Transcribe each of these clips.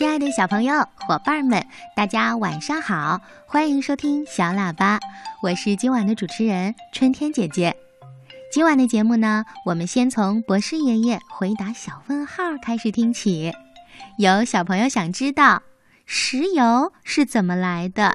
亲爱的小朋友、伙伴们，大家晚上好！欢迎收听小喇叭，我是今晚的主持人春天姐姐。今晚的节目呢，我们先从博士爷爷回答小问号开始听起。有小朋友想知道，石油是怎么来的？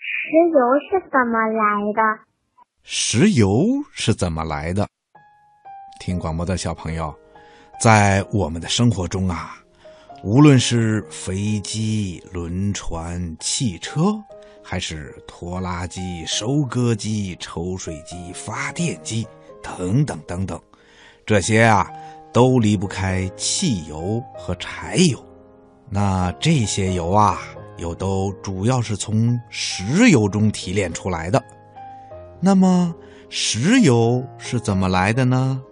石油是怎么来的？石油是怎么来的？听广播的小朋友，在我们的生活中啊，无论是飞机、轮船、汽车，还是拖拉机、收割机、抽水机、发电机等等等等，这些啊，都离不开汽油和柴油。那这些油啊。又都主要是从石油中提炼出来的，那么石油是怎么来的呢？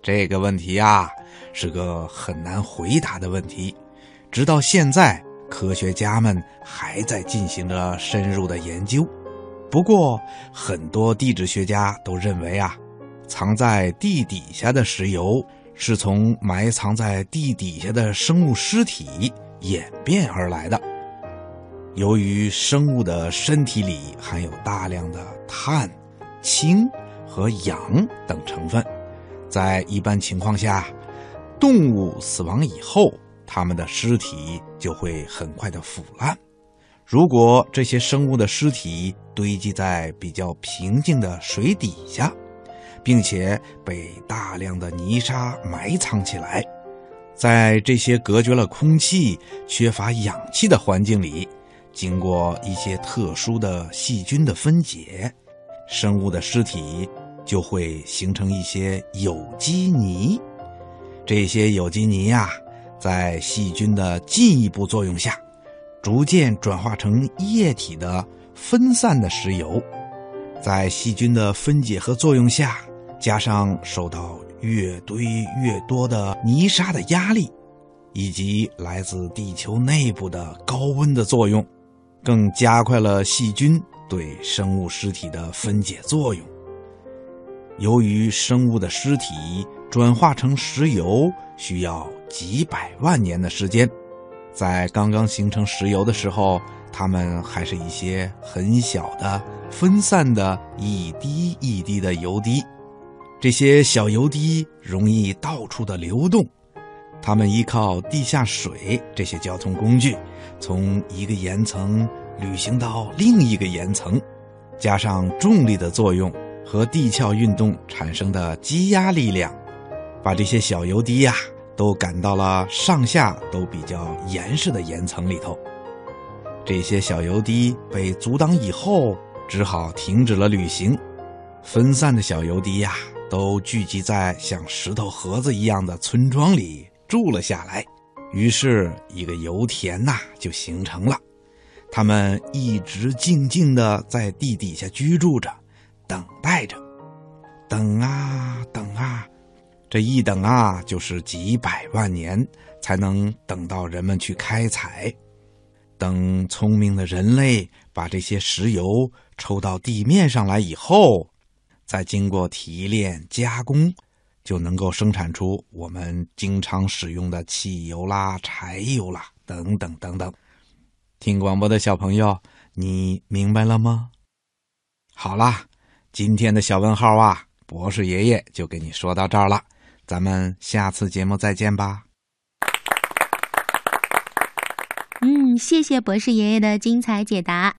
这个问题啊，是个很难回答的问题。直到现在，科学家们还在进行着深入的研究。不过，很多地质学家都认为啊，藏在地底下的石油是从埋藏在地底下的生物尸体演变而来的。由于生物的身体里含有大量的碳、氢和氧等成分，在一般情况下，动物死亡以后，它们的尸体就会很快的腐烂。如果这些生物的尸体堆积在比较平静的水底下，并且被大量的泥沙埋藏起来，在这些隔绝了空气、缺乏氧气的环境里。经过一些特殊的细菌的分解，生物的尸体就会形成一些有机泥。这些有机泥呀，在细菌的进一步作用下，逐渐转化成液体的分散的石油。在细菌的分解和作用下，加上受到越堆越多的泥沙的压力，以及来自地球内部的高温的作用。更加快了细菌对生物尸体的分解作用。由于生物的尸体转化成石油需要几百万年的时间，在刚刚形成石油的时候，它们还是一些很小的、分散的一滴一滴的油滴。这些小油滴容易到处的流动，他们依靠地下水这些交通工具。从一个岩层旅行到另一个岩层，加上重力的作用和地壳运动产生的积压力量，把这些小油滴呀都赶到了上下都比较严实的岩层里头。这些小油滴被阻挡以后，只好停止了旅行。分散的小油滴呀，都聚集在像石头盒子一样的村庄里住了下来。于是，一个油田呐就形成了。他们一直静静的在地底下居住着，等待着，等啊等啊，这一等啊就是几百万年，才能等到人们去开采。等聪明的人类把这些石油抽到地面上来以后，再经过提炼加工。就能够生产出我们经常使用的汽油啦、柴油啦等等等等。听广播的小朋友，你明白了吗？好啦，今天的小问号啊，博士爷爷就给你说到这儿了。咱们下次节目再见吧。嗯，谢谢博士爷爷的精彩解答。